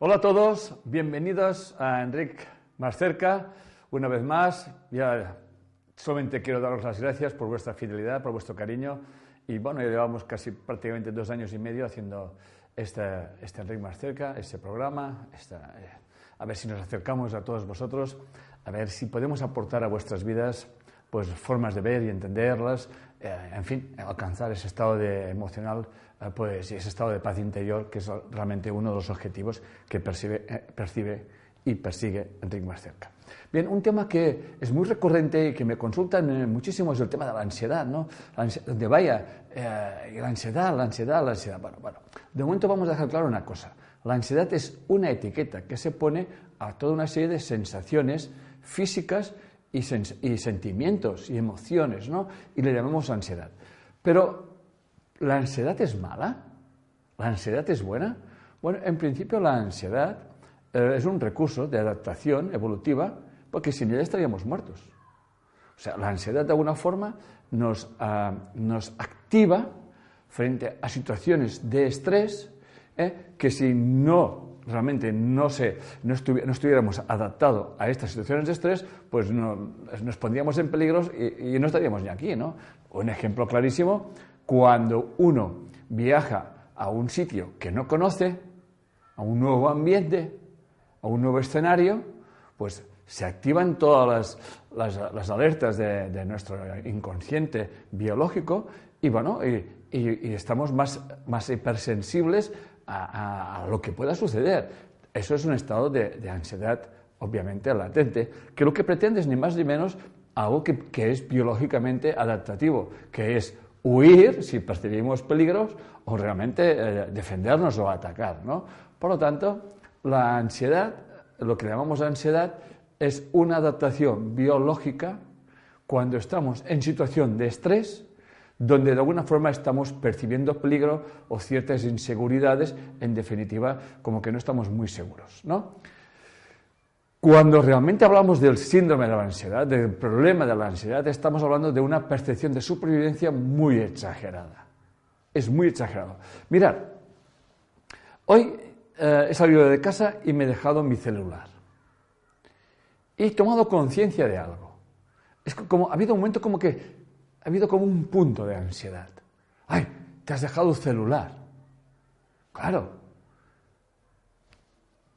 Hola a todos, bienvenidos a Enric Más Cerca. Una vez más, ya solamente quiero daros las gracias por vuestra fidelidad, por vuestro cariño. Y bueno, ya llevamos casi prácticamente dos años y medio haciendo este, este Enric Más Cerca, este programa, eh, a ver si nos acercamos a todos vosotros, a ver si podemos aportar a vuestras vidas pues formas de ver y entenderlas, eh, en fin, alcanzar ese estado de emocional pues, y ese estado de paz interior que es realmente uno de los objetivos que percibe, eh, percibe y persigue Enrique más cerca. Bien, un tema que es muy recurrente y que me consultan muchísimo es el tema de la ansiedad, ¿no? La donde vaya, la ansiedad, la ansiedad, la ansiedad. Bueno, bueno, de momento vamos a dejar claro una cosa. La ansiedad es una etiqueta que se pone a toda una serie de sensaciones físicas y, sentimientos y emociones, ¿no? Y le llamamos ansiedad. Pero, ¿la ansiedad es mala? ¿La ansiedad es buena? Bueno, en principio la ansiedad eh, es un recurso de adaptación evolutiva porque sin ella estaríamos muertos. O sea, la ansiedad de alguna forma nos, ah, nos activa frente a situaciones de estrés eh, que si no realmente no, se, no, estuviéramos adaptados a estas situaciones de estrés, pues nos pondríamos en peligro y, no estaríamos ni aquí. ¿no? Un ejemplo clarísimo, cuando uno viaja a un sitio que no conoce, a un nuevo ambiente, a un nuevo escenario, pues se activan todas las, alertas de, nuestro inconsciente biológico y, bueno, y, estamos más, más hipersensibles a, lo que pueda suceder. Eso es un estado de, ansiedad, obviamente, latente, que lo que pretende es ni más ni menos algo que, es biológicamente adaptativo, que es huir si percibimos peligros o realmente eh, defendernos o atacar. ¿no? Por lo tanto, la ansiedad, lo que llamamos ansiedad, es una adaptación biológica cuando estamos en situación de estrés donde de alguna forma estamos percibiendo peligro o ciertas inseguridades, en definitiva, como que no estamos muy seguros. ¿no? Cuando realmente hablamos del síndrome de la ansiedad, del problema de la ansiedad, estamos hablando de una percepción de supervivencia muy exagerada. Es muy exagerado. Mirad, hoy eh, he salido de casa y me he dejado mi celular. Y he tomado conciencia de algo. Es como, ha habido un momento como que ha habido como un punto de ansiedad. ¡Ay! Te has dejado el celular. Claro.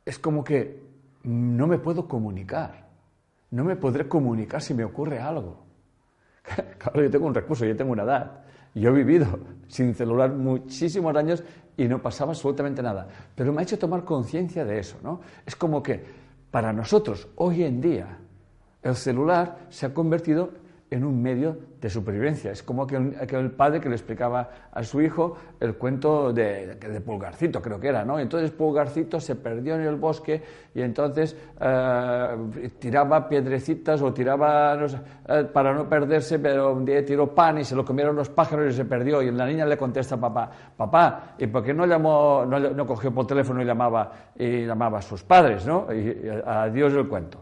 Es como que no me puedo comunicar. No me podré comunicar si me ocurre algo. Claro, yo tengo un recurso, yo tengo una edad. Yo he vivido sin celular muchísimos años y no pasaba absolutamente nada. Pero me ha hecho tomar conciencia de eso, ¿no? Es como que para nosotros, hoy en día, el celular se ha convertido en un medio de supervivencia. Es como aquel, aquel, padre que le explicaba a su hijo el cuento de, Pulgarcito, creo que era, ¿no? Entonces Pulgarcito se perdió en el bosque y entonces eh, tiraba piedrecitas o tiraba eh, para no perderse, pero un día tiró pan y se lo comieron los pájaros y se perdió. Y la niña le contesta a papá, papá, ¿y por qué no llamó, no, cogió por teléfono y llamaba, y llamaba a sus padres, ¿no? Y, adiós el cuento.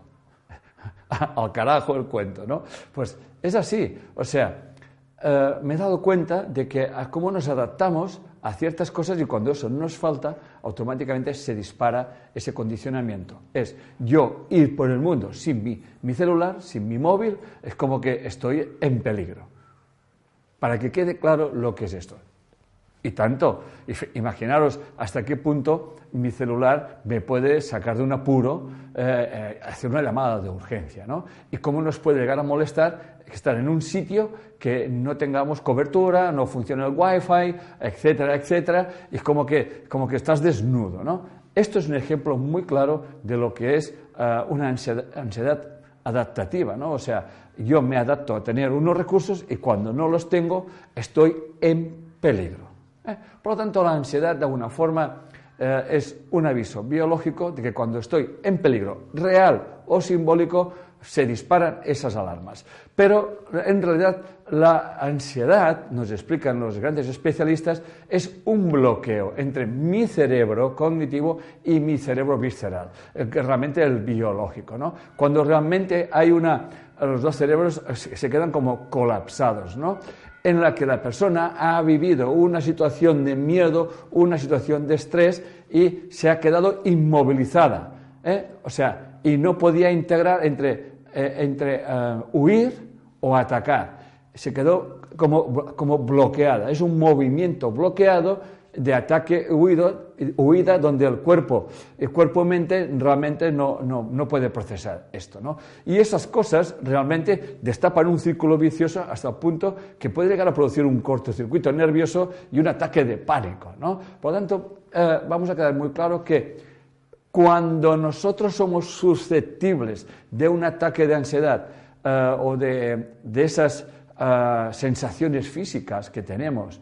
al carajo el cuento, ¿no? Pues es así, o sea, eh, me he dado cuenta de que a cómo nos adaptamos a ciertas cosas y cuando eso nos falta, automáticamente se dispara ese condicionamiento. Es yo ir por el mundo sin mi, mi celular, sin mi móvil, es como que estoy en peligro. Para que quede claro lo que es esto. Y tanto, imaginaros hasta qué punto mi celular me puede sacar de un apuro, eh, eh, hacer una llamada de urgencia, ¿no? Y cómo nos puede llegar a molestar estar en un sitio que no tengamos cobertura, no funciona el wifi, etcétera, etcétera, y como que, como que estás desnudo, ¿no? Esto es un ejemplo muy claro de lo que es eh, una ansiedad, ansiedad adaptativa, ¿no? O sea, yo me adapto a tener unos recursos y cuando no los tengo estoy en peligro. ¿Eh? Por lo tanto, la ansiedad, de alguna forma, eh, es un aviso biológico de que cuando estoy en peligro real o simbólico, se disparan esas alarmas. Pero en realidad la ansiedad, nos explican los grandes especialistas, es un bloqueo entre mi cerebro cognitivo y mi cerebro visceral, realmente el biológico. Cuando realmente hay una, los dos cerebros se quedan como colapsados. ¿no? En la que la persona ha vivido una situación de miedo, una situación de estrés y se ha quedado inmovilizada. ¿eh? O sea, y no podía integrar entre, eh, entre eh, huir o atacar. Se quedó como, como bloqueada. Es un movimiento bloqueado de ataque huido, huida donde el cuerpo, el cuerpo-mente realmente no, no, no, puede procesar esto. ¿no? Y esas cosas realmente destapan un círculo vicioso hasta el punto que puede llegar a producir un cortocircuito nervioso y un ataque de pánico. ¿no? Por lo tanto, eh, vamos a quedar muy claro que cuando nosotros somos susceptibles de un ataque de ansiedad eh, o de, de esas uh, sensaciones físicas que tenemos,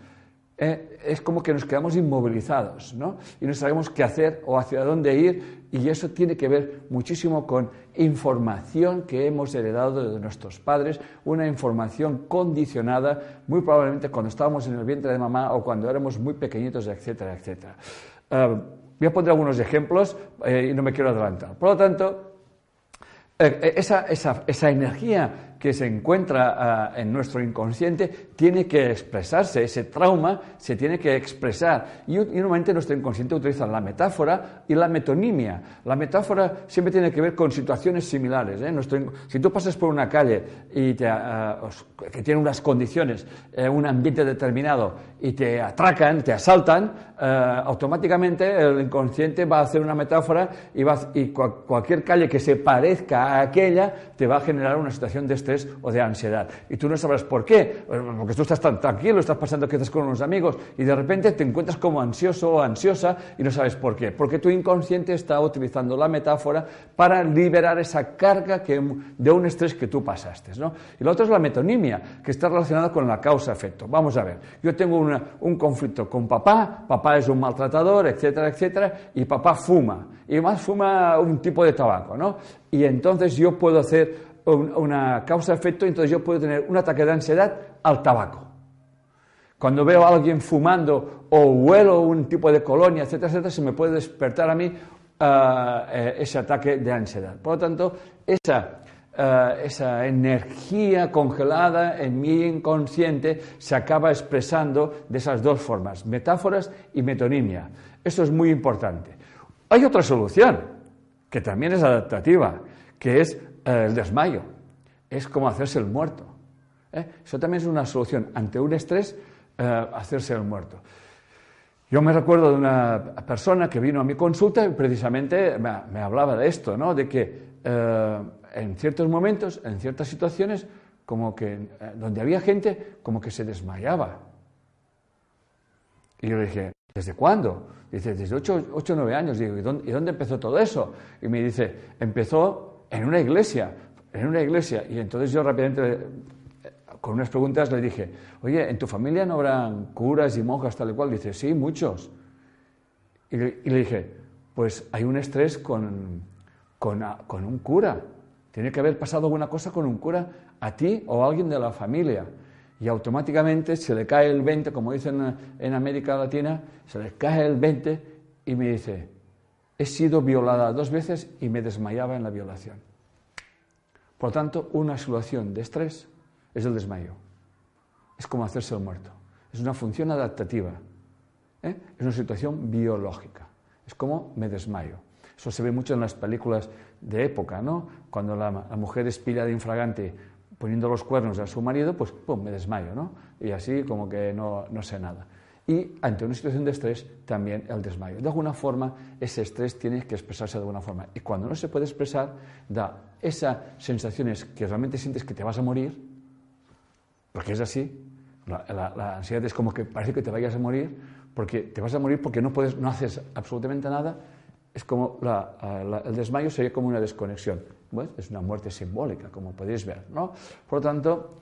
eh, es como que nos quedamos inmovilizados, ¿no? Y no sabemos qué hacer o hacia dónde ir, y eso tiene que ver muchísimo con información que hemos heredado de nuestros padres, una información condicionada, muy probablemente cuando estábamos en el vientre de mamá o cuando éramos muy pequeñitos, etcétera, etcétera. Uh, voy a poner algunos ejemplos eh, y no me quiero adelantar. Por lo tanto, eh, esa, esa, esa energía que se encuentra uh, en nuestro inconsciente tiene que expresarse, ese trauma se tiene que expresar. Y, y normalmente nuestro inconsciente utiliza la metáfora y la metonimia. La metáfora siempre tiene que ver con situaciones similares. ¿eh? Nuestro, si tú pasas por una calle y te, uh, que tiene unas condiciones, eh, un ambiente determinado, y te atracan, te asaltan, uh, automáticamente el inconsciente va a hacer una metáfora y, va, y cu cualquier calle que se parezca a aquella te va a generar una situación de estrés o de ansiedad. Y tú no sabrás por qué, porque tú estás tan tranquilo, estás pasando quizás con unos amigos y de repente te encuentras como ansioso o ansiosa y no sabes por qué. Porque tu inconsciente está utilizando la metáfora para liberar esa carga que, de un estrés que tú pasaste. ¿no? Y la otra es la metonimia, que está relacionada con la causa-efecto. Vamos a ver, yo tengo un conflicto con papá, papá es un maltratador, etcétera, etcétera, y papá fuma. Y más fuma un tipo de tabaco, ¿no? Y entonces yo puedo hacer una causa-efecto, entonces yo puedo tener un ataque de ansiedad al tabaco. Cuando veo a alguien fumando o huelo un tipo de colonia, etcétera, etcétera, se me puede despertar a mí uh, ese ataque de ansiedad. Por lo tanto, esa, uh, esa energía congelada en mi inconsciente se acaba expresando de esas dos formas, metáforas y metonimia. Esto es muy importante. Hay otra solución, que también es adaptativa, que es eh, el desmayo. Es como hacerse el muerto. ¿eh? Eso también es una solución. Ante un estrés, eh, hacerse el muerto. Yo me recuerdo de una persona que vino a mi consulta y precisamente me, hablaba de esto, ¿no? de que en ciertos momentos, en ciertas situaciones, como que donde había gente, como que se desmayaba. Y yo le dije, ¿desde cuándo? Dice, desde 8 o 9 años. Digo, ¿y dónde, ¿y dónde empezó todo eso? Y me dice, empezó en una iglesia, en una iglesia. Y entonces yo rápidamente, con unas preguntas, le dije, oye, ¿en tu familia no habrán curas y monjas tal y cual? Dice, sí, muchos. Y le, dije, pues hay un estrés con, con, con, un cura. Tiene que haber pasado alguna cosa con un cura a ti o a alguien de la familia. Y automáticamente se le cae el 20, como dicen en América Latina, se le cae el 20 y me dice, he sido violada dos veces y me desmayaba en la violación. Por lo tanto, una situación de estrés es el desmayo. Es como hacerse el muerto. Es una función adaptativa. ¿eh? Es una situación biológica. Es como me desmayo. Eso se ve mucho en las películas de época, ¿no? Cuando la, mujer es pila de infragante poniendo los cuernos a su marido, pues ¡pum! me desmayo, ¿no? Y así como que no, no sé nada y ante una situación de estrés también el desmayo. De alguna forma, ese estrés tiene que expresarse de alguna forma. Y cuando no se puede expresar, da esas sensaciones que realmente sientes que te vas a morir, porque es así. La, la, la, ansiedad es como que parece que te vayas a morir, porque te vas a morir porque no, puedes, no haces absolutamente nada. Es como el desmayo sería como una desconexión. Bueno, es una muerte simbólica, como podéis ver. ¿no? Por lo tanto,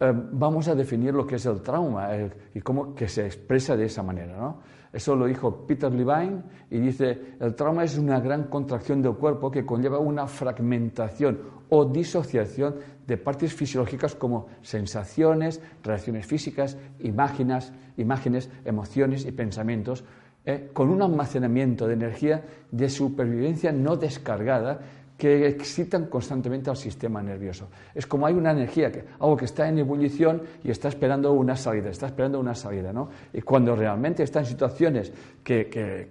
eh, vamos a definir lo que es el trauma el, y cómo que se expresa de esa manera. ¿no? Eso lo dijo Peter Levine y dice, el trauma es una gran contracción del cuerpo que conlleva una fragmentación o disociación de partes fisiológicas como sensaciones, reacciones físicas, imágenes, imágenes emociones y pensamientos, eh, con un almacenamiento de energía de supervivencia no descargada que excitan constantemente al sistema nervioso. Es como hay una energía, que, algo que está en ebullición y está esperando una salida, está esperando una salida, ¿no? Y cuando realmente está en situaciones que, que,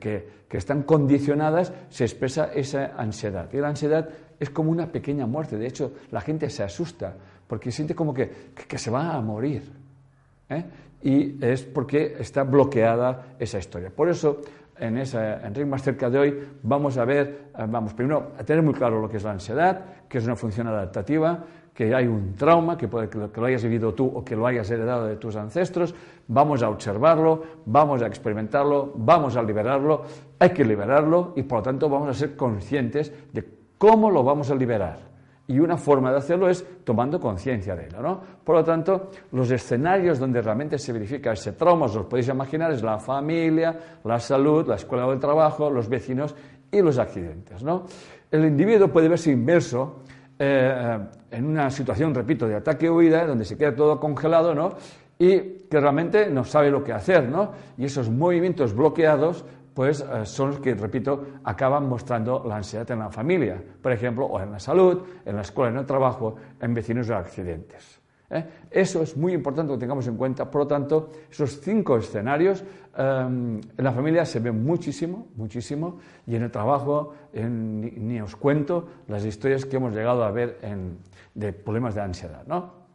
que están condicionadas, se expresa esa ansiedad. Y la ansiedad es como una pequeña muerte. De hecho, la gente se asusta porque siente como que, que se va a morir. ¿eh? Y es porque está bloqueada esa historia. Por eso, en esa Enrique más cerca de hoy, vamos a ver, eh, vamos primero a tener muy claro lo que es la ansiedad, que es una función adaptativa, que hay un trauma, que puede que lo hayas vivido tú o que lo hayas heredado de tus ancestros, vamos a observarlo, vamos a experimentarlo, vamos a liberarlo, hay que liberarlo y por lo tanto vamos a ser conscientes de cómo lo vamos a liberar. Y una forma de hacerlo es tomando conciencia de ello. ¿no? Por lo tanto, los escenarios donde realmente se verifica ese trauma, os lo podéis imaginar, es la familia, la salud, la escuela o el trabajo, los vecinos y los accidentes. ¿no? El individuo puede verse inmerso eh, en una situación, repito, de ataque-huida, donde se queda todo congelado, ¿no? Y que realmente no sabe lo que hacer, ¿no? Y esos movimientos bloqueados, pues eh, son los que, repito, acaban mostrando la ansiedad en la familia, por ejemplo, o en la salud, en la escuela, en el trabajo, en vecinos de accidentes. ¿eh? Eso es muy importante que tengamos en cuenta. Por lo tanto, esos cinco escenarios em, en la familia se ven muchísimo, muchísimo, y en el trabajo ni, os cuento las historias que hemos llegado a ver de problemas de ansiedad. ¿no?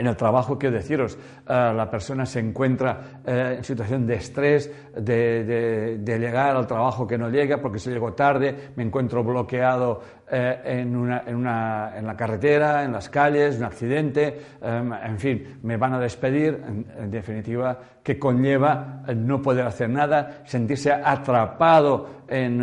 En el trabajo, quiero deciros, eh, la persona se encuentra eh, en situación de estrés, de, llegar al trabajo que no llega porque se llegó tarde, me encuentro bloqueado eh, en, una, en, una, en, la carretera, en las calles, un accidente, em, en fin, me van a despedir, en, definitiva, que conlleva no poder hacer nada, sentirse atrapado en,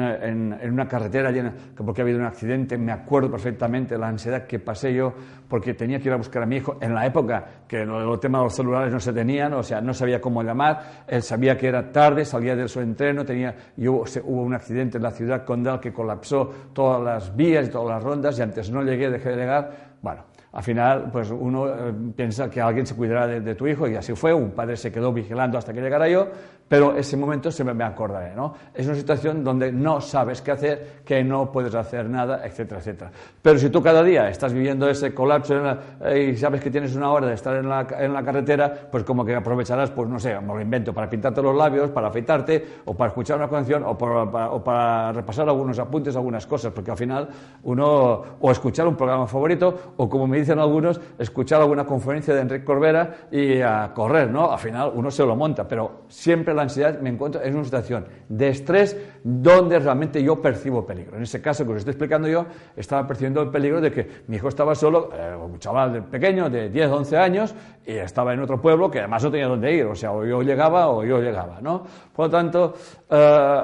una carretera llena, porque ha habido un accidente, me acuerdo perfectamente la ansiedad que pasé yo porque tenía que ir a buscar a mi hijo en la época que el tema de los celulares no se tenían, o sea, no sabía cómo llamar, él sabía que era tarde, salía de su entreno, tenía, y hubo, hubo un accidente en la ciudad condal que colapsó todas las vías, y todas las rondas y antes no llegué, dejé de llegar. Bueno, al final, pues uno eh, piensa que alguien se cuidará de, tu hijo y así fue. Un padre se quedó vigilando hasta que llegara yo, pero ese momento se me acordaré, ¿no? Es una situación donde no sabes qué hacer, que no puedes hacer nada, etcétera, etcétera. Pero si tú cada día estás viviendo ese colapso y sabes que tienes una hora de estar en la, en la, carretera, pues como que aprovecharás, pues no sé, me lo invento, para pintarte los labios, para afeitarte, o para escuchar una canción, o para, o para repasar algunos apuntes, algunas cosas, porque al final uno, o escuchar un programa favorito, o como me dicen algunos, escuchar alguna conferencia de Enrique Corbera y a correr, ¿no? Al final uno se lo monta, pero siempre la ansiedad me encuentro en una situación de estrés donde realmente yo percibo peligro. En ese caso que os estoy explicando yo, estaba percibiendo el peligro de que mi hijo estaba solo, eh, un chaval pequeño de 10, 11 años, y estaba en otro pueblo que además no tenía dónde ir, o sea, o yo llegaba o yo llegaba, ¿no? Por lo tanto, eh,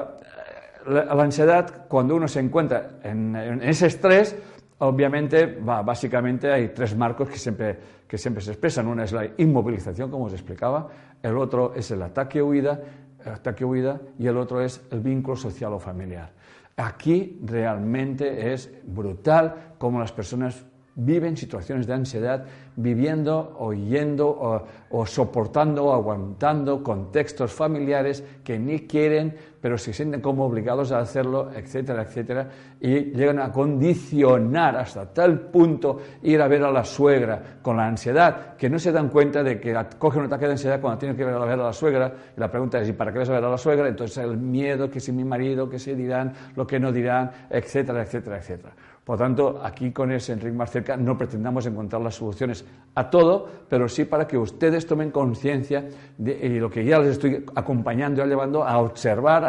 la, ansiedad, cuando uno se encuentra en, ese estrés, obviamente, básicamente hay tres marcos que siempre, que siempre se expresan. Una es la inmovilización, como os explicaba, el otro es el ataque-huida, ataque-huida y el otro es el vínculo social o familiar. Aquí realmente es brutal cómo las personas viven situaciones de ansiedad, viviendo, oyendo o, o, soportando o aguantando contextos familiares que ni quieren, pero se sienten como obligados a hacerlo, etcétera, etcétera, y llegan a condicionar hasta tal punto ir a ver a la suegra con la ansiedad, que no se dan cuenta de que cogen un ataque de ansiedad cuando tienen que ir a ver a la suegra, y la pregunta es, ¿y para qué vas a ver a la suegra? Entonces el miedo, que si mi marido, que se dirán, lo que no dirán, etcétera, etcétera, etcétera. Por lo tanto, aquí con ese Enrique más cerca no pretendamos encontrar las soluciones a todo, pero sí para que ustedes tomen conciencia de lo que ya les estoy acompañando y llevando a observar,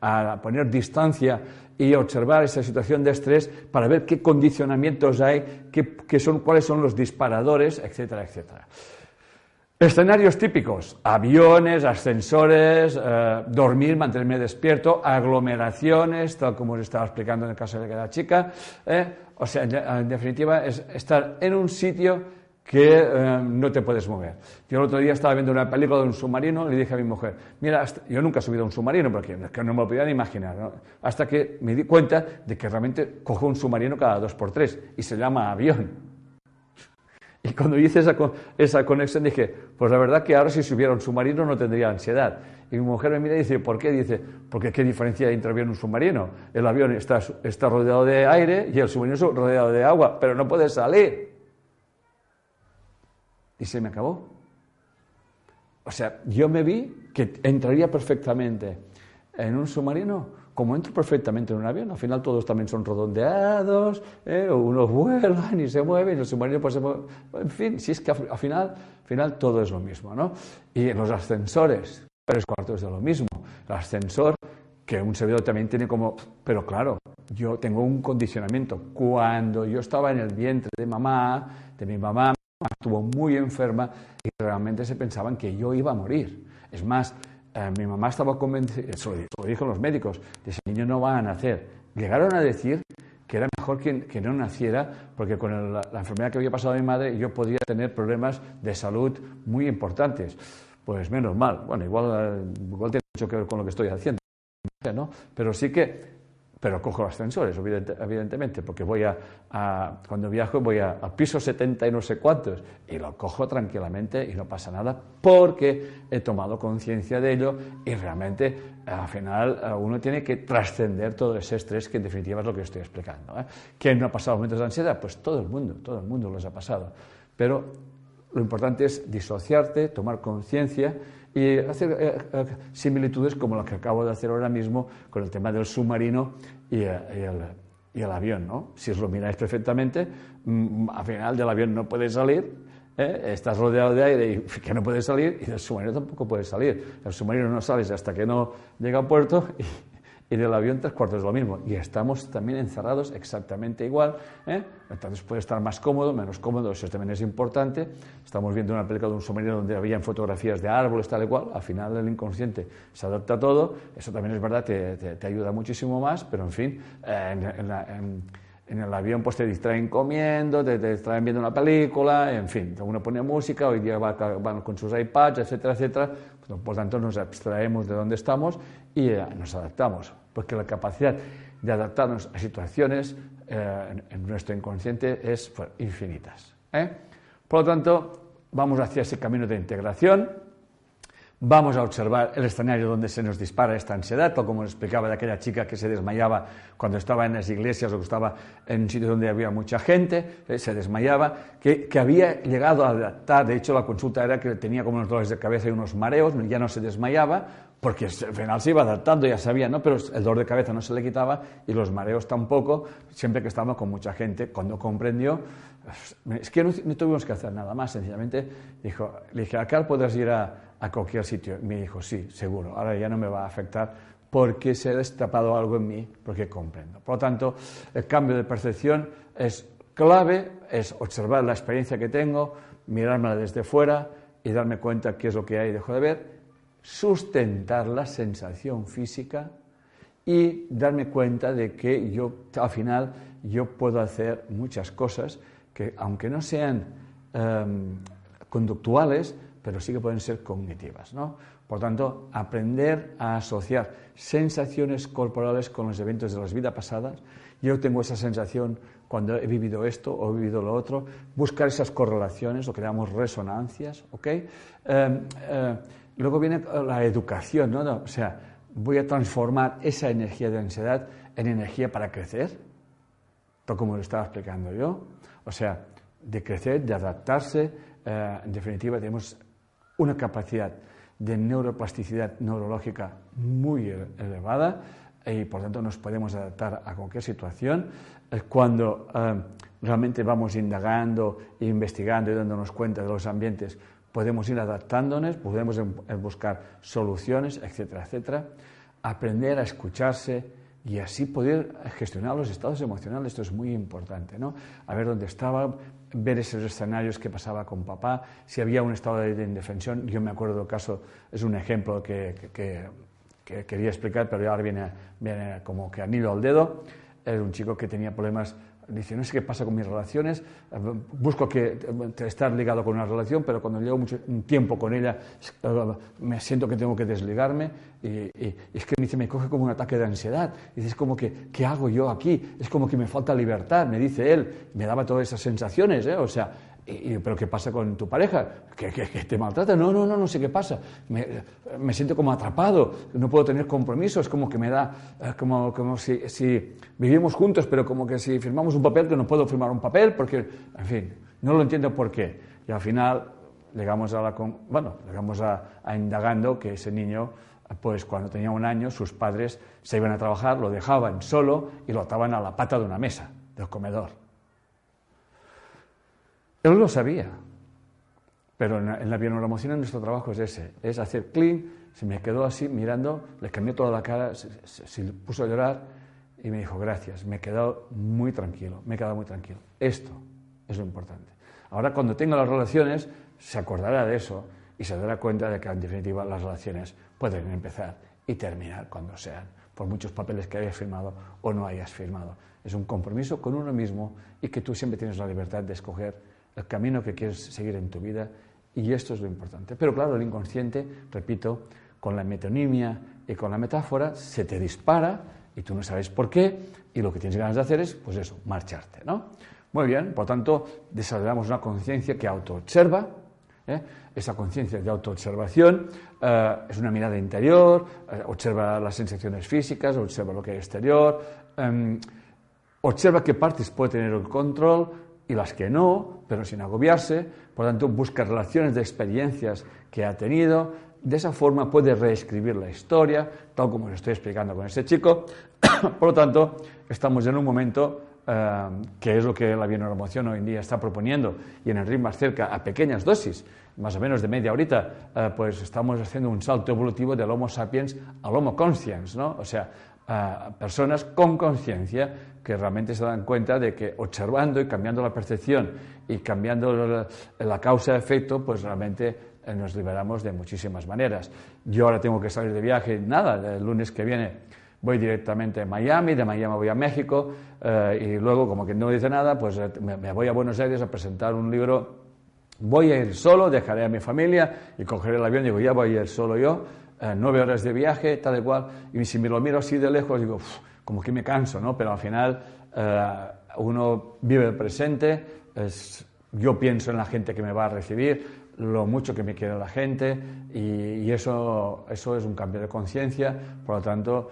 a, poner distancia y observar esa situación de estrés para ver qué condicionamientos hay, qué son, cuáles son los disparadores, etcétera, etcétera. Escenarios típicos, aviones, ascensores, eh, dormir, mantenerme despierto, aglomeraciones, tal como os estaba explicando en el caso de la chica. Eh, o sea, en, definitiva, es estar en un sitio que eh, no te puedes mover. Yo el otro día estaba viendo una película de un submarino y le dije a mi mujer, mira, yo nunca he subido a un submarino porque que no me lo podía imaginar, hasta que me di cuenta de que realmente cojo un submarino cada dos por tres y se llama avión. Y cuando hice esa, esa conexión dije, pues la verdad que ahora si subiera un submarino no tendría ansiedad. Y mi mujer me mira y dice, ¿por qué? Dice, porque qué diferencia hay entre avión y un submarino. El avión está, está rodeado de aire y el submarino está rodeado de agua, pero no puede salir. Y se me acabó. O sea, yo me vi que entraría perfectamente en un submarino como entro perfectamente en un avión. Al final todos también son redondeados, ¿eh? unos vuelan y se mueven, y el submarino pues se mueve. En fin, si es que al final, al final todo es lo mismo, ¿no? Y en los ascensores, tres cuartos de lo mismo. El ascensor, que un servidor también tiene como... Pero claro, yo tengo un condicionamiento. Cuando yo estaba en el vientre de mamá, de mi mamá, estuvo muy enferma y realmente se pensaban que yo iba a morir. Es más, eh, mi mamá estaba convencida, eso lo dijo los médicos, de ese niño no va a nacer. Llegaron a decir que era mejor que, que no naciera porque con la, la enfermedad que había pasado a mi madre yo podía tener problemas de salud muy importantes. Pues menos mal. Bueno, igual, igual tiene mucho que ver con lo que estoy haciendo, ¿no? Pero sí que pero cojo ascensores, evidentemente, porque voy a, cuando viajo voy a, piso 70 y no sé cuántos, y lo cojo tranquilamente y no pasa nada, porque he tomado conciencia de ello y realmente al final uno tiene que trascender todo ese estrés que en definitiva es lo que estoy explicando. ¿eh? ¿Quién no ha pasado momentos de ansiedad? Pues todo el mundo, todo el mundo los ha pasado. Pero lo importante es disociarte, tomar conciencia y hacer eh, eh, similitudes como las que acabo de hacer ahora mismo con el tema del submarino y, eh, el, avión. ¿no? Si os lo miráis perfectamente, mm, al final del avión no puedes salir, estás rodeado de aire y que no puedes salir, y del submarino tampoco puedes salir. El submarino no sales hasta que no llega a puerto y, y del avión tres cuartos es lo mismo. Y estamos también encerrados exactamente igual. ¿eh? Entonces puede estar más cómodo, menos cómodo, eso también es importante. Estamos viendo una película de un submarino donde habían fotografías de árboles, tal y cual. Al final el inconsciente se adapta a todo. Eso también es verdad, te, te, ayuda muchísimo más, pero en fin, eh, en, el avión pues te distraen comiendo, te, distraen viendo una película, en fin, uno pone música, hoy día van con sus iPads, etcétera, etcétera. Por tanto, nos abstraemos de donde estamos y eh, nos adaptamos, porque la capacidad de adaptarnos a situaciones eh, en, nuestro inconsciente es pues, infinitas. ¿eh? Por lo tanto, vamos hacia ese camino de integración, vamos a observar el escenario donde se nos dispara esta ansiedad, tal como explicaba de aquella chica que se desmayaba cuando estaba en las iglesias o que estaba en un sitio donde había mucha gente, se desmayaba, que, había llegado a adaptar, de hecho la consulta era que tenía como unos dolores de cabeza y unos mareos, ya no se desmayaba, porque al final se iba adaptando, ya sabía, ¿no? Pero el dolor de cabeza no se le quitaba y los mareos tampoco, siempre que estábamos con mucha gente. Cuando comprendió, es que no, tuvimos que hacer nada más, sencillamente dijo, le dije, acá podrás ir a, a cualquier sitio. Me dijo, sí, seguro, ahora ya no me va a afectar porque se ha destapado algo en mí, porque comprendo. Por lo tanto, el cambio de percepción es clave, es observar la experiencia que tengo, mirármela desde fuera y darme cuenta qué es lo que hay y dejo de ver sustentar la sensación física y darme cuenta de que yo al final yo puedo hacer muchas cosas que aunque no sean em, conductuales, pero sí que pueden ser cognitivas. ¿no? Por tanto, aprender a asociar sensaciones corporales con los eventos de las vidas pasadas. Yo tengo esa sensación cuando he vivido esto o he vivido lo otro. Buscar esas correlaciones, lo que resonancias. ¿okay? Em, eh, Luego viene la educación, ¿no? O sea, voy a transformar esa energía de ansiedad en energía para crecer, todo como lo estaba explicando yo. O sea, de crecer, de adaptarse. Eh, en definitiva, tenemos una capacidad de neuroplasticidad neurológica muy elevada y por tanto nos podemos adaptar a cualquier situación. Cuando eh, realmente vamos indagando, investigando y dándonos cuenta de los ambientes podemos ir adaptándonos, podemos em, eh, buscar soluciones, etcétera, etcétera, aprender a escucharse y así poder gestionar los estados emocionales. Esto es muy importante, ¿no? A ver dónde estaba, ver esos escenarios que pasaba con papá, si había un estado de indefensión. Yo me acuerdo caso, es un ejemplo que, quería explicar, pero ahora viene, viene como que anillo al dedo. Era un chico que tenía problemas Dice, no sé qué pasa con mis relaciones, eh, busco que, eh, estar ligado con una relación, pero cuando llevo mucho tiempo con ella, eh, me siento que tengo que desligarme y, es que me dice, me coge como un ataque de ansiedad. Y dice, es como que, ¿qué hago yo aquí? Es como que me falta libertad, me dice él. Me daba todas esas sensaciones, o sea, ¿Pero qué pasa con tu pareja? ¿Que, te maltrata? No, no, no, no sé qué pasa. Me, siento como atrapado, no puedo tener compromisos, como que me da, como, como si, si, vivimos juntos, pero como que si firmamos un papel, que no puedo firmar un papel, porque, en fin, no lo entiendo por qué. Y al final llegamos a, la, bueno, llegamos a indagando que ese niño pues cuando tenía un año sus padres se iban a trabajar, lo dejaban solo y lo ataban a la pata de una mesa del comedor. Él lo sabía, pero en la, en la nuestro trabajo es ese, es hacer clean, se me quedó así mirando, le cambió toda la cara, se, puso a llorar y me dijo gracias, me he quedado muy tranquilo, me he quedado muy tranquilo. Esto es lo importante. Ahora cuando tenga las relaciones se acordará de eso y se dará cuenta de que en definitiva las relaciones pueden empezar y terminar cuando sean, por muchos papeles que hayas firmado o no hayas firmado. Es un compromiso con uno mismo y que tú siempre tienes la libertad de escoger el camino que quieres seguir en tu vida y esto es lo importante. Pero claro, el inconsciente, repito, con la metonimia y con la metáfora se te dispara y tú no sabes por qué y lo que tienes ganas de hacer es, pues eso, marcharte, ¿no? Muy bien, por tanto, desarrollamos una conciencia que autoobserva, ¿eh? esa conciencia de autoobservación eh, es una mirada interior, eh, observa las sensaciones físicas, observa lo que hay exterior, em, observa qué partes puede tener el control y las que no, pero sin agobiarse, por tanto busca relaciones de experiencias que ha tenido, de esa forma puede reescribir la historia, tal como lo estoy explicando con este chico, por lo tanto estamos en un momento que es lo que la bioneuromoción hoy en día está proponiendo, y en el ritmo más cerca, a pequeñas dosis, más o menos de media horita, eh, pues estamos haciendo un salto evolutivo del Homo sapiens al Homo consciens, ¿no? O sea, personas con conciencia que realmente se dan cuenta de que observando y cambiando la percepción y cambiando la, causa-efecto, pues realmente eh, nos liberamos de muchísimas maneras. Yo ahora tengo que salir de viaje, nada, el lunes que viene voy directamente a Miami, de Miami voy a México eh, y luego, como que no dice nada, pues eh, me, voy a Buenos Aires a presentar un libro. Voy a ir solo, dejaré a mi familia y cogeré el avión. Digo, ya voy a ir solo yo, eh, nueve horas de viaje, tal y cual. Y si me lo miro así de lejos, digo, como que me canso, ¿no? Pero al final uno vive el presente, yo pienso en la gente que me va a recibir, lo mucho que me quiere la gente y, eso, eso es un cambio de conciencia, por lo tanto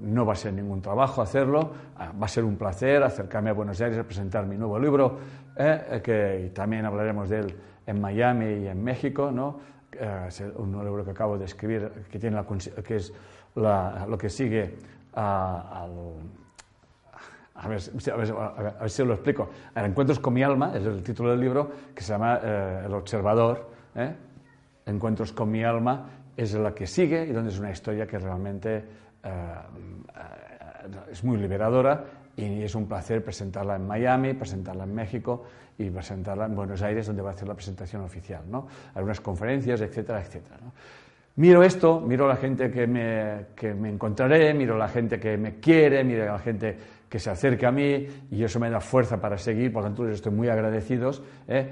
no va a ser ningún trabajo hacerlo, ah, va a ser un placer acercarme a Buenos Aires a presentar mi nuevo libro, eh, que también hablaremos de él en Miami y en México, ¿no? Eh, es un libro que acabo de escribir, que, tiene la, que es lo que sigue a, a ver, a, ver, a, ver, si lo explico. Encuentros con mi alma, es el título del libro, que se llama eh, El observador. Encuentros con mi alma es la que sigue y donde es una historia que realmente eh, eh, es muy liberadora y es un placer presentarla en Miami, presentarla en México y presentarla en Buenos Aires, donde va a hacer la presentación oficial, ¿no? Algunas conferencias, etcétera, etcétera. Miro esto, miro la gente que me, que me encontraré, miro la gente que me quiere, miro la gente que se acerca a mí y eso me da fuerza para seguir, por lo tanto les estoy muy agradecidos. ¿eh?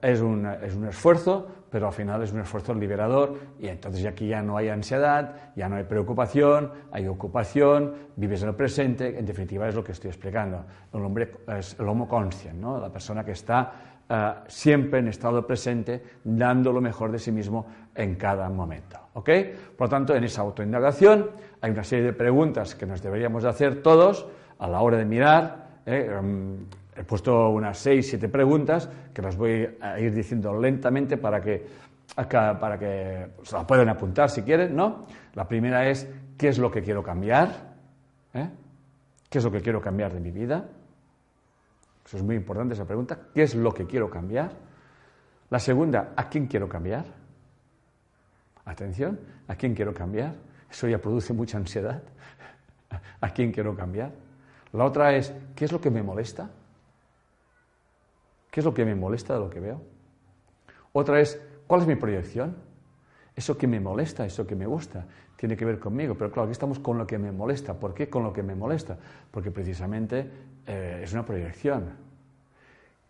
es, un, es un esfuerzo, pero al final es un esfuerzo liberador y entonces aquí ya no hay ansiedad, ya no hay preocupación, hay ocupación, vives en el presente, en definitiva es lo que estoy explicando. El hombre es el homo conscient, ¿no? la persona que está eh, siempre en estado presente, dando lo mejor de sí mismo en cada momento. ¿ok? Por lo tanto, en esa autoindagación hay una serie de preguntas que nos deberíamos de hacer todos a la hora de mirar. ¿eh? Em, He puesto unas seis, siete preguntas que las voy a ir diciendo lentamente para que, para que se las puedan apuntar si quieren, ¿no? La primera es, ¿qué es lo que quiero cambiar? ¿Eh? ¿Qué es lo que quiero cambiar de mi vida? Eso es muy importante esa pregunta. ¿Qué es lo que quiero cambiar? La segunda, ¿a quién quiero cambiar? Atención, ¿a quién quiero cambiar? Eso ya produce mucha ansiedad. ¿A quién quiero cambiar? La otra es, ¿qué es lo que me molesta? ¿Qué es lo que me molesta de lo que veo? Otra es, ¿cuál es mi proyección? Eso que me molesta, eso que me gusta, tiene que ver conmigo. Pero claro, aquí estamos con lo que me molesta. ¿Por qué con lo que me molesta? Porque precisamente eh, es una proyección.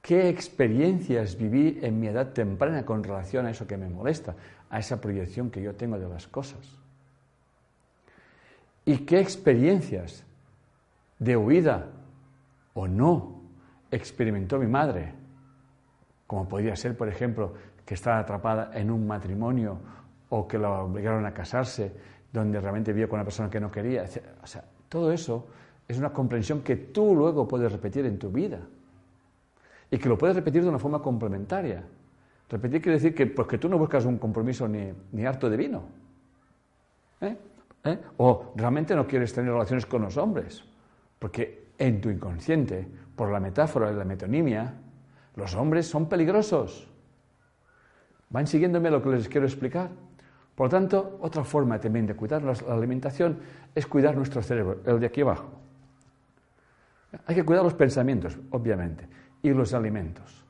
¿Qué experiencias viví en mi edad temprana con relación a eso que me molesta, a esa proyección que yo tengo de las cosas? ¿Y qué experiencias de huida o no experimentó mi madre como podría ser, por ejemplo, que está atrapada en un matrimonio o que la obligaron a casarse, donde realmente vivió con una persona que no quería. O sea, todo eso es una comprensión que tú luego puedes repetir en tu vida y que lo puedes repetir de una forma complementaria. Repetir quiere decir que, pues, que tú no buscas un compromiso ni, harto de vino. ¿Eh? ¿Eh? O realmente no quieres tener relaciones con los hombres. Porque en tu inconsciente, por la metáfora de la metonimia, los hombres son peligrosos. ¿Van siguiéndome lo que les quiero explicar? Por lo tanto, otra forma también de cuidar la alimentación es cuidar nuestro cerebro, el de aquí abajo. Hay que cuidar los pensamientos, obviamente, y los alimentos.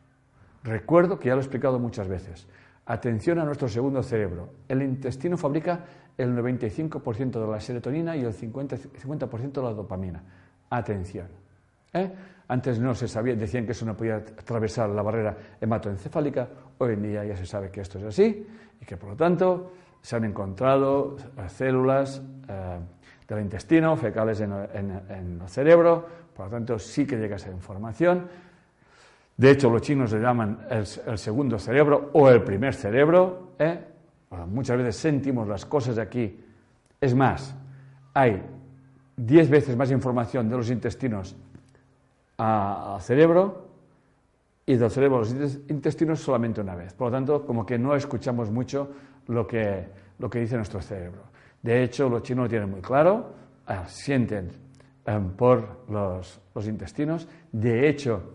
Recuerdo que ya lo he explicado muchas veces. Atención a nuestro segundo cerebro. El intestino fabrica el 95% de la serotonina y el 50%, de la dopamina. Atención. ¿eh? Antes no se sabía, decían que eso no podía atravesar la barrera hematoencefálica. Hoy en día ya se sabe que esto es así y que por lo tanto se han encontrado eh, células eh, del intestino fecales en, el cerebro, por lo tanto sí que llega esa información. De hecho, los chinos le llaman el, segundo cerebro o el primer cerebro. ¿eh? muchas veces sentimos las cosas de aquí. Es más, hay diez veces más información de los intestinos al cerebro y del cerebro a los intestinos solamente una vez. Por lo tanto, como que no escuchamos mucho lo que, lo que dice nuestro cerebro. De hecho, los chinos lo tienen muy claro, ah, sienten em, por los, intestinos. De hecho,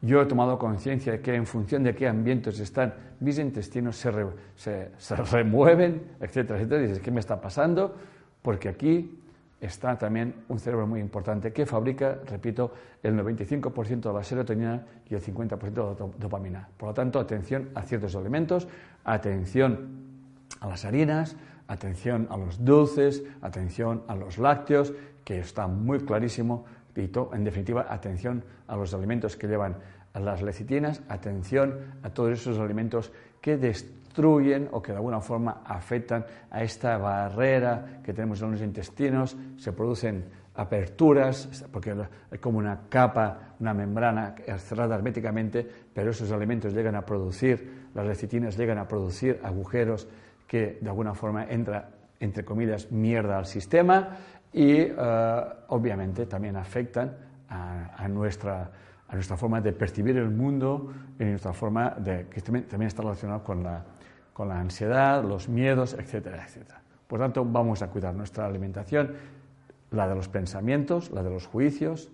yo he tomado conciencia de que en función de qué ambientes están, mis intestinos se, se, remueven, etcétera, etcétera. Dices, ¿qué me está pasando? Porque aquí está también un cerebro muy importante que fabrica, repito, el 95% de la serotonina y el 50% de la dopamina. Por lo tanto, atención a ciertos elementos, atención a las harinas, atención a los dulces, atención a los lácteos, que está muy clarísimo, y en definitiva, atención a los alimentos que llevan las lecitinas, atención a todos esos alimentos que destruyen o que de alguna forma afectan a esta barrera que tenemos en los intestinos, se producen aperturas, porque es como una capa, una membrana cerrada herméticamente, pero esos alimentos llegan a producir, las lecitinas llegan a producir agujeros que de alguna forma entra, entre comillas, mierda al sistema y eh, obviamente también afectan a, nuestra, a nuestra forma de percibir el mundo y nuestra forma de, que también, está relacionado con la, con la ansiedad, los miedos, etcétera, etcétera. Por tanto, vamos a cuidar nuestra alimentación, la de los pensamientos, la de los juicios,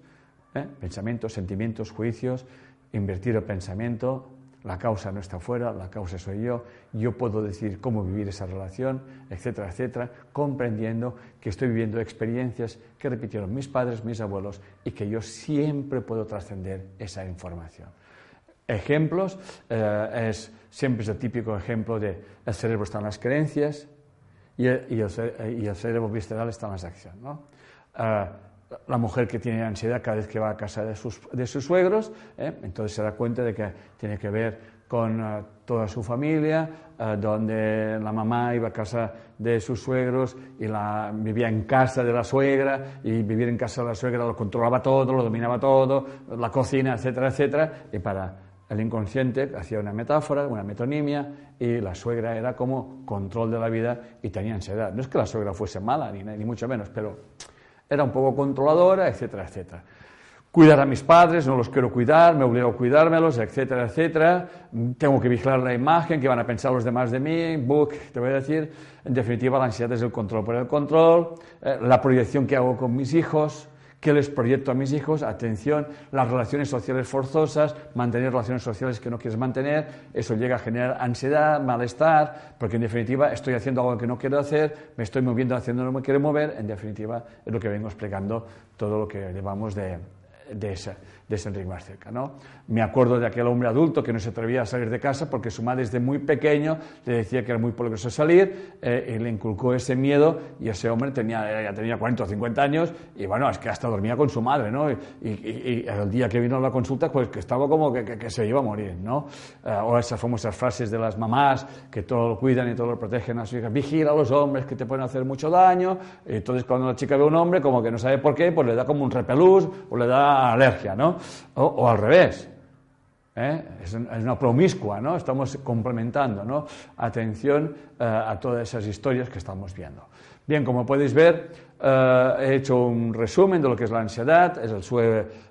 ¿eh? pensamientos, sentimientos, juicios, invertir el pensamiento, la causa no está fuera, la causa soy yo, yo puedo decidir cómo vivir esa relación, etcétera, etcétera, comprendiendo que estoy viviendo experiencias que repitieron mis padres, mis abuelos y que yo siempre puedo trascender esa información. Ejemplos, eh, es, siempre es el típico ejemplo de el cerebro está en las creencias y el, cerebro visceral está en las acciones. ¿no? Eh, la mujer que tiene ansiedad cada vez que va a casa de sus, de sus suegros, ¿eh? entonces se da cuenta de que tiene que ver con uh, toda su familia, uh, donde la mamá iba a casa de sus suegros y la, vivía en casa de la suegra, y vivir en casa de la suegra lo controlaba todo, lo dominaba todo, la cocina, etcétera, etcétera, y para el inconsciente hacía una metáfora, una metonimia, y la suegra era como control de la vida y tenía ansiedad. No es que la suegra fuese mala, ni, ni mucho menos, pero era un poco controladora, etcétera, etcétera. Cuidar a mis padres, no los quiero cuidar, me obligo a cuidármelos, etcétera, etcétera. Tengo que vigilar la imagen, que van a pensar los demás de mí, book, te voy a decir. En definitiva, la ansiedad es el control por el control, eh, la proyección que hago con mis hijos, ¿Qué les proyecto a mis hijos? Atención, las relaciones sociales forzosas, mantener relaciones sociales que no quieres mantener, eso llega a generar ansiedad, malestar, porque en definitiva estoy haciendo algo que no quiero hacer, me estoy moviendo haciendo lo que me quiero mover, en definitiva es lo que vengo explicando todo lo que llevamos de, de esa, de más cerca. ¿no? Me acuerdo de aquel hombre adulto que no se atrevía a salir de casa porque su madre desde muy pequeño le decía que era muy peligroso salir eh, y le inculcó ese miedo y ese hombre tenía, ya tenía 40 o 50 años y bueno, es que hasta dormía con su madre, ¿no? Y, el día que vino a la consulta, pues que estaba como que, que, se iba a morir, ¿no? Eh, o esas famosas frases de las mamás que todo lo cuidan y todo lo protegen a su hija, vigila a los hombres que te pueden hacer mucho daño, y entonces cuando la chica ve a un hombre como que no sabe por qué, pues le da como un repelús o le da alergia, ¿no? O, al revés. ¿eh? es, una promiscua, ¿no? estamos complementando. ¿no? Atención eh, a todas esas historias que estamos viendo. Bien, como podéis ver, eh, he hecho un resumen de lo que es la ansiedad, es su,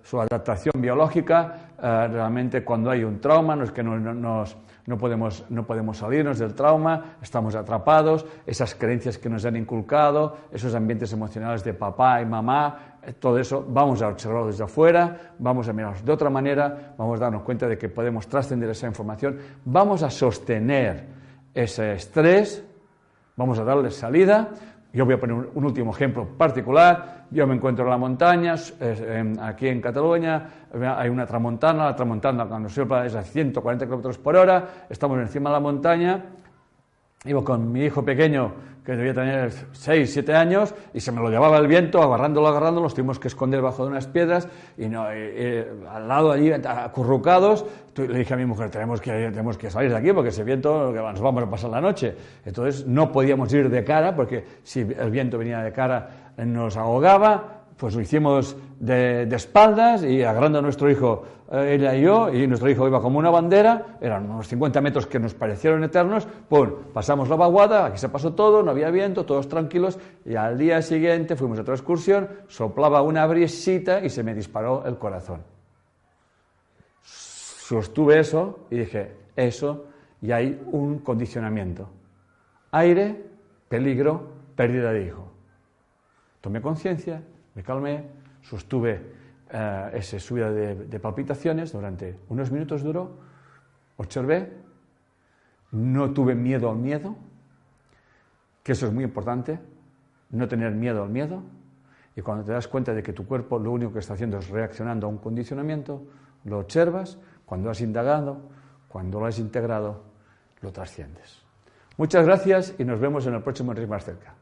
su adaptación biológica. realmente cuando hay un trauma, no es que nos no podemos, no podemos salirnos del trauma, estamos atrapados, esas creencias que nos han inculcado, esos ambientes emocionales de papá y mamá, eh, todo eso vamos a observarlo desde afuera, vamos a mirarlo de otra manera, vamos a darnos cuenta de que podemos trascender esa información, vamos a sostener ese estrés, vamos a darle salida. Yo voy a poner un último ejemplo particular. Yo me encuentro en la montaña, aquí en Cataluña, hay una tramontana, la tramontana cuando sopla es a 140 km por hora, estamos encima de la montaña, iba con mi hijo pequeño, que debía tener 6, 7 años, y se me lo llevaba el viento, agarrándolo, agarrándolo, nos tuvimos que esconder bajo de unas piedras, y, no, al lado allí, acurrucados, le dije a mi mujer, tenemos que, tenemos que salir de aquí, porque ese viento, nos vamos a pasar la noche. Entonces no podíamos ir de cara, porque si el viento venía de cara, nos ahogaba, pues lo hicimos de, espaldas y agarrando a nuestro hijo, eh, ella y yo, y nuestro hijo iba como una bandera, eran unos 50 metros que nos parecieron eternos, pues pasamos la vaguada, aquí se pasó todo, no había viento, todos tranquilos, y al día siguiente fuimos a otra excursión, soplaba una brisita y se me disparó el corazón. Sostuve eso y dije, eso, y hay un condicionamiento. Aire, peligro, pérdida de hijo. Tomé conciencia, me calmé, sostuve eh, esa subida de, palpitaciones durante unos minutos duró, observé, no tuve miedo al miedo, que eso es muy importante, no tener miedo al miedo, y cuando te das cuenta de que tu cuerpo lo único que está haciendo es reaccionando a un condicionamiento, lo observas, cuando has indagado, cuando lo has integrado, lo trasciendes. Muchas gracias y nos vemos en el próximo Enrique más cerca.